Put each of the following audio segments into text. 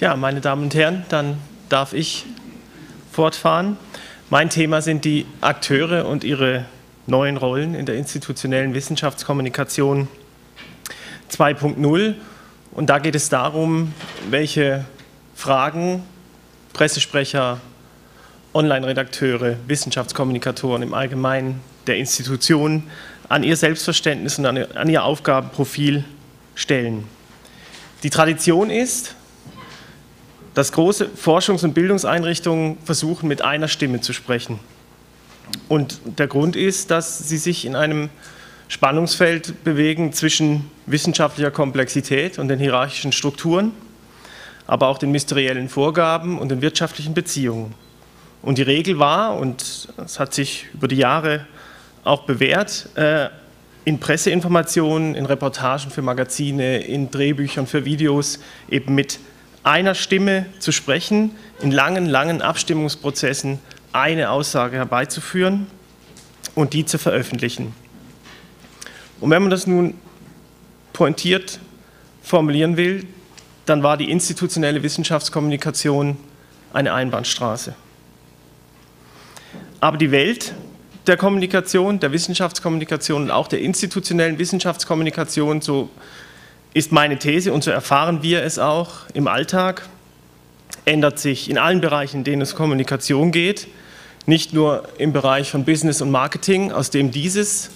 Ja, meine Damen und Herren, dann darf ich fortfahren. Mein Thema sind die Akteure und ihre neuen Rollen in der institutionellen Wissenschaftskommunikation 2.0. Und da geht es darum, welche Fragen Pressesprecher, Online-Redakteure, Wissenschaftskommunikatoren im Allgemeinen der Institutionen an ihr Selbstverständnis und an ihr Aufgabenprofil stellen. Die Tradition ist, dass große Forschungs- und Bildungseinrichtungen versuchen, mit einer Stimme zu sprechen. Und der Grund ist, dass sie sich in einem Spannungsfeld bewegen zwischen wissenschaftlicher Komplexität und den hierarchischen Strukturen, aber auch den mysteriellen Vorgaben und den wirtschaftlichen Beziehungen. Und die Regel war, und es hat sich über die Jahre auch bewährt, äh, in Presseinformationen, in Reportagen für Magazine, in Drehbüchern für Videos eben mit einer Stimme zu sprechen, in langen, langen Abstimmungsprozessen eine Aussage herbeizuführen und die zu veröffentlichen. Und wenn man das nun pointiert formulieren will, dann war die institutionelle Wissenschaftskommunikation eine Einbahnstraße. Aber die Welt der Kommunikation, der Wissenschaftskommunikation und auch der institutionellen Wissenschaftskommunikation, so ist meine These und so erfahren wir es auch im Alltag, ändert sich in allen Bereichen, in denen es Kommunikation geht, nicht nur im Bereich von Business und Marketing, aus dem dieses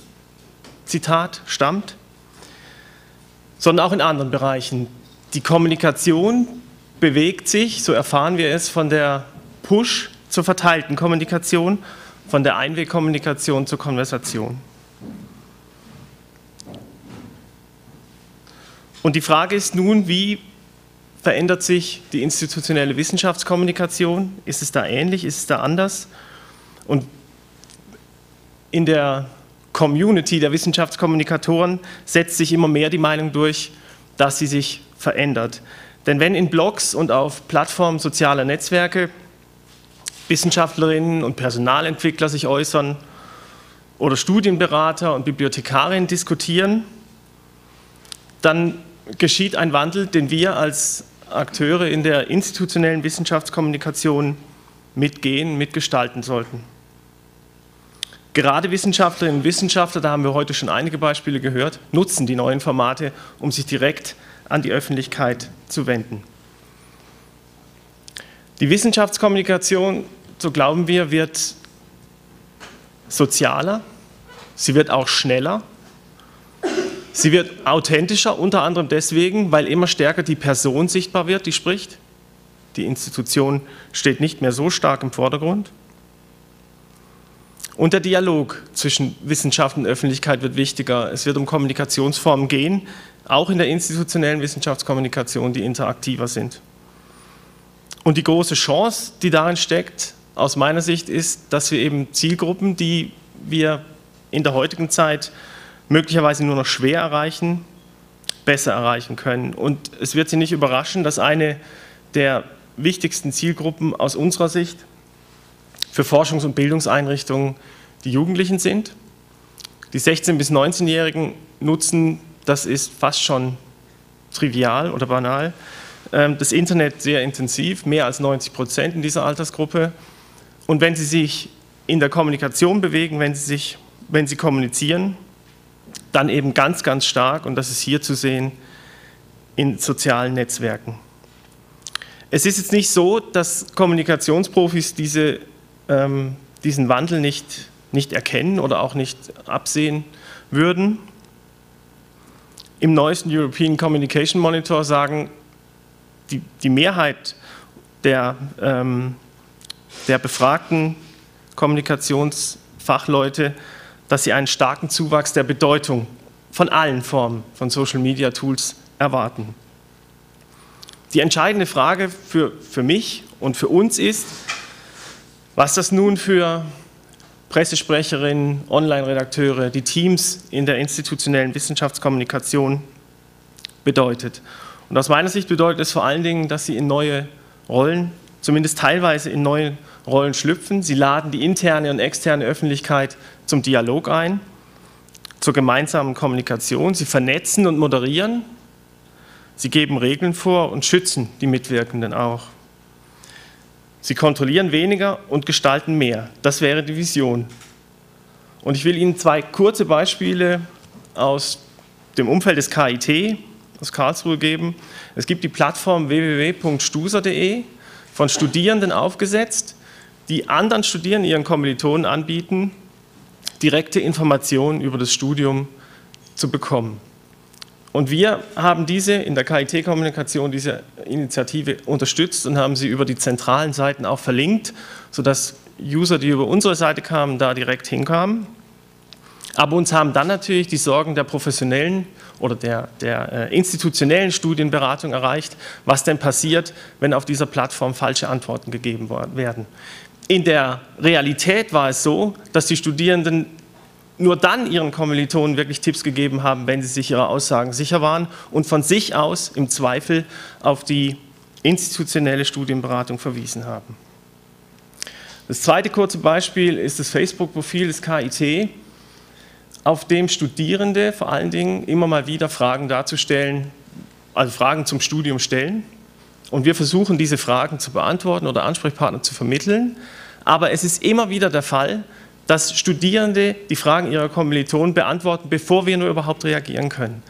Zitat stammt, sondern auch in anderen Bereichen. Die Kommunikation bewegt sich, so erfahren wir es, von der Push zur verteilten Kommunikation, von der Einwegkommunikation zur Konversation. Und die Frage ist nun, wie verändert sich die institutionelle Wissenschaftskommunikation? Ist es da ähnlich? Ist es da anders? Und in der Community der Wissenschaftskommunikatoren setzt sich immer mehr die Meinung durch, dass sie sich verändert. Denn wenn in Blogs und auf Plattformen sozialer Netzwerke Wissenschaftlerinnen und Personalentwickler sich äußern oder Studienberater und Bibliothekarinnen diskutieren, dann geschieht ein Wandel, den wir als Akteure in der institutionellen Wissenschaftskommunikation mitgehen, mitgestalten sollten. Gerade Wissenschaftlerinnen und Wissenschaftler, da haben wir heute schon einige Beispiele gehört, nutzen die neuen Formate, um sich direkt an die Öffentlichkeit zu wenden. Die Wissenschaftskommunikation, so glauben wir, wird sozialer, sie wird auch schneller Sie wird authentischer, unter anderem deswegen, weil immer stärker die Person sichtbar wird, die spricht. Die Institution steht nicht mehr so stark im Vordergrund. Und der Dialog zwischen Wissenschaft und Öffentlichkeit wird wichtiger. Es wird um Kommunikationsformen gehen, auch in der institutionellen Wissenschaftskommunikation, die interaktiver sind. Und die große Chance, die darin steckt, aus meiner Sicht, ist, dass wir eben Zielgruppen, die wir in der heutigen Zeit möglicherweise nur noch schwer erreichen, besser erreichen können. Und es wird Sie nicht überraschen, dass eine der wichtigsten Zielgruppen aus unserer Sicht für Forschungs- und Bildungseinrichtungen die Jugendlichen sind. Die 16- bis 19-Jährigen nutzen, das ist fast schon trivial oder banal, ähm, das Internet sehr intensiv, mehr als 90 Prozent in dieser Altersgruppe. Und wenn sie sich in der Kommunikation bewegen, wenn sie, sich, wenn sie kommunizieren, dann eben ganz, ganz stark, und das ist hier zu sehen, in sozialen Netzwerken. Es ist jetzt nicht so, dass Kommunikationsprofis diese, ähm, diesen Wandel nicht, nicht erkennen oder auch nicht absehen würden. Im neuesten European Communication Monitor sagen die, die Mehrheit der, ähm, der befragten Kommunikationsfachleute, dass sie einen starken Zuwachs der Bedeutung von allen Formen von Social-Media-Tools erwarten. Die entscheidende Frage für, für mich und für uns ist, was das nun für Pressesprecherinnen, Online-Redakteure, die Teams in der institutionellen Wissenschaftskommunikation bedeutet. Und aus meiner Sicht bedeutet es vor allen Dingen, dass sie in neue Rollen, zumindest teilweise in neue Rollen schlüpfen. Sie laden die interne und externe Öffentlichkeit zum Dialog ein, zur gemeinsamen Kommunikation. Sie vernetzen und moderieren Sie geben Regeln vor und schützen die Mitwirkenden auch. Sie kontrollieren weniger und gestalten mehr. Das wäre die Vision. Und ich will Ihnen zwei kurze Beispiele aus dem Umfeld des KIT aus Karlsruhe geben. Es gibt die Plattform www.stuser.de, von Studierenden aufgesetzt, die anderen Studierenden, ihren Kommilitonen anbieten, direkte Informationen über das Studium zu bekommen. Und wir haben diese in der KIT-Kommunikation, diese Initiative unterstützt und haben sie über die zentralen Seiten auch verlinkt, sodass User, die über unsere Seite kamen, da direkt hinkamen. Aber uns haben dann natürlich die Sorgen der professionellen oder der, der äh, institutionellen Studienberatung erreicht, was denn passiert, wenn auf dieser Plattform falsche Antworten gegeben werden. In der Realität war es so, dass die Studierenden nur dann ihren Kommilitonen wirklich Tipps gegeben haben, wenn sie sich ihrer Aussagen sicher waren und von sich aus im Zweifel auf die institutionelle Studienberatung verwiesen haben. Das zweite kurze Beispiel ist das Facebook-Profil des KIT, auf dem Studierende vor allen Dingen immer mal wieder Fragen darzustellen, also Fragen zum Studium stellen. Und wir versuchen, diese Fragen zu beantworten oder Ansprechpartner zu vermitteln. Aber es ist immer wieder der Fall, dass Studierende die Fragen ihrer Kommilitonen beantworten, bevor wir nur überhaupt reagieren können.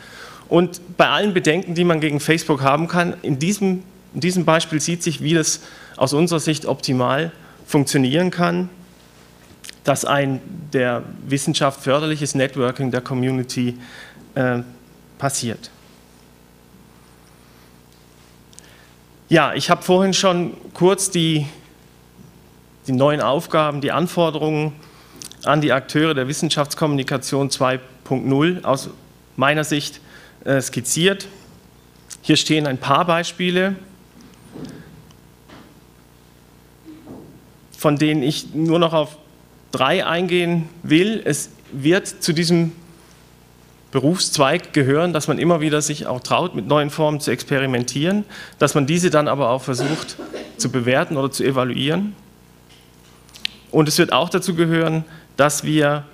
Und bei allen Bedenken, die man gegen Facebook haben kann, in diesem, in diesem Beispiel sieht sich, wie das aus unserer Sicht optimal funktionieren kann, dass ein der Wissenschaft förderliches Networking der Community äh, passiert. Ja, ich habe vorhin schon kurz die, die neuen Aufgaben, die Anforderungen an die Akteure der Wissenschaftskommunikation 2.0 aus meiner Sicht äh, skizziert. Hier stehen ein paar Beispiele, von denen ich nur noch auf drei eingehen will. Es wird zu diesem Berufszweig gehören, dass man immer wieder sich auch traut, mit neuen Formen zu experimentieren, dass man diese dann aber auch versucht zu bewerten oder zu evaluieren. Und es wird auch dazu gehören, dass wir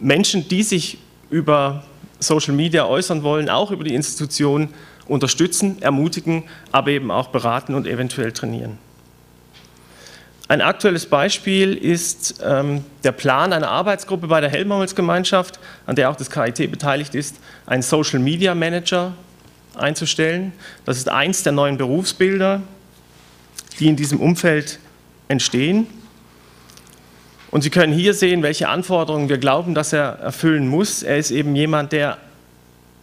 Menschen, die sich über Social Media äußern wollen, auch über die Institutionen unterstützen, ermutigen, aber eben auch beraten und eventuell trainieren. Ein aktuelles Beispiel ist ähm, der Plan einer Arbeitsgruppe bei der Helmholtz-Gemeinschaft, an der auch das KIT beteiligt ist, einen Social Media Manager einzustellen. Das ist eins der neuen Berufsbilder, die in diesem Umfeld entstehen. Und Sie können hier sehen, welche Anforderungen wir glauben, dass er erfüllen muss. Er ist eben jemand, der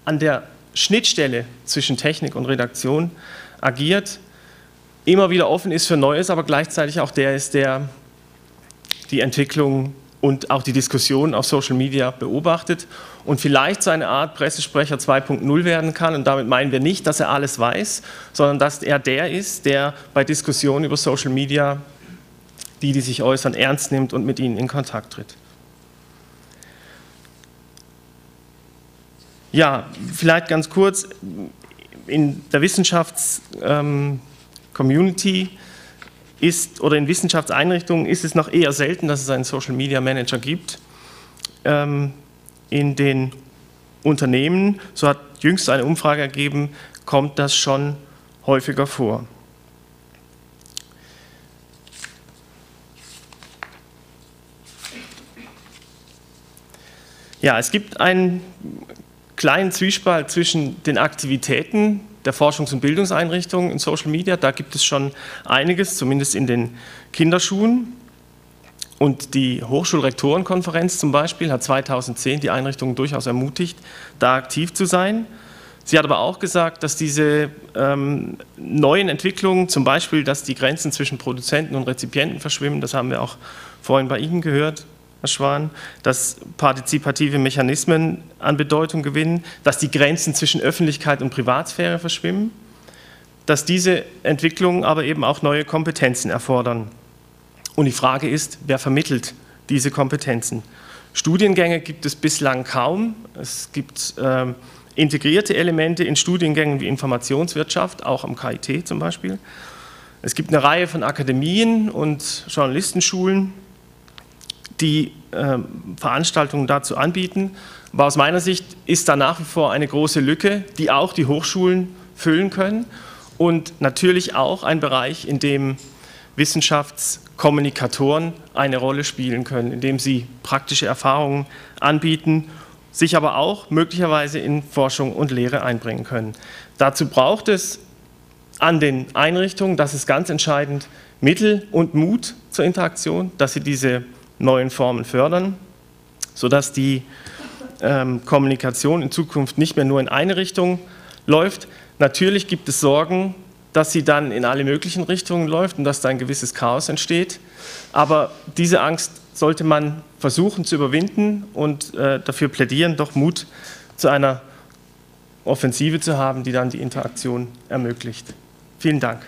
an der Schnittstelle zwischen Technik und Redaktion agiert, immer wieder offen ist für Neues, aber gleichzeitig auch der ist, der die Entwicklung und auch die Diskussion auf Social Media beobachtet und vielleicht so eine Art Pressesprecher 2.0 werden kann. Und damit meinen wir nicht, dass er alles weiß, sondern dass er der ist, der bei Diskussionen über Social Media die, die sich äußern, ernst nimmt und mit ihnen in Kontakt tritt. Ja, vielleicht ganz kurz, in der Wissenschaftscommunity ähm, ist oder in Wissenschaftseinrichtungen ist es noch eher selten, dass es einen Social Media Manager gibt. Ähm, in den Unternehmen, so hat jüngst eine Umfrage ergeben, kommt das schon häufiger vor. Ja, es gibt einen kleinen Zwiespalt zwischen den Aktivitäten der Forschungs- und Bildungseinrichtungen in Social Media. Da gibt es schon einiges, zumindest in den Kinderschuhen. Und die Hochschulrektorenkonferenz zum Beispiel hat 2010 die Einrichtungen durchaus ermutigt, da aktiv zu sein. Sie hat aber auch gesagt, dass diese ähm, neuen Entwicklungen, zum Beispiel, dass die Grenzen zwischen Produzenten und Rezipienten verschwimmen, das haben wir auch vorhin bei Ihnen gehört, Herr Schwan, dass partizipative Mechanismen an Bedeutung gewinnen, dass die Grenzen zwischen Öffentlichkeit und Privatsphäre verschwimmen, dass diese Entwicklungen aber eben auch neue Kompetenzen erfordern. Und die Frage ist, wer vermittelt diese Kompetenzen? Studiengänge gibt es bislang kaum. Es gibt äh, integrierte Elemente in Studiengängen wie Informationswirtschaft, auch am KIT zum Beispiel. Es gibt eine Reihe von Akademien und Journalistenschulen, die äh, Veranstaltungen dazu anbieten. Aber aus meiner Sicht ist da nach wie vor eine große Lücke, die auch die Hochschulen füllen können und natürlich auch ein Bereich, in dem Wissenschaftskommunikatoren eine Rolle spielen können, indem sie praktische Erfahrungen anbieten, sich aber auch möglicherweise in Forschung und Lehre einbringen können. Dazu braucht es an den Einrichtungen, das ist ganz entscheidend, Mittel und Mut zur Interaktion, dass sie diese neuen Formen fördern, sodass die ähm, Kommunikation in Zukunft nicht mehr nur in eine Richtung läuft. Natürlich gibt es Sorgen, dass sie dann in alle möglichen Richtungen läuft und dass da ein gewisses Chaos entsteht. Aber diese Angst sollte man versuchen zu überwinden und äh, dafür plädieren, doch Mut zu einer Offensive zu haben, die dann die Interaktion ermöglicht. Vielen Dank.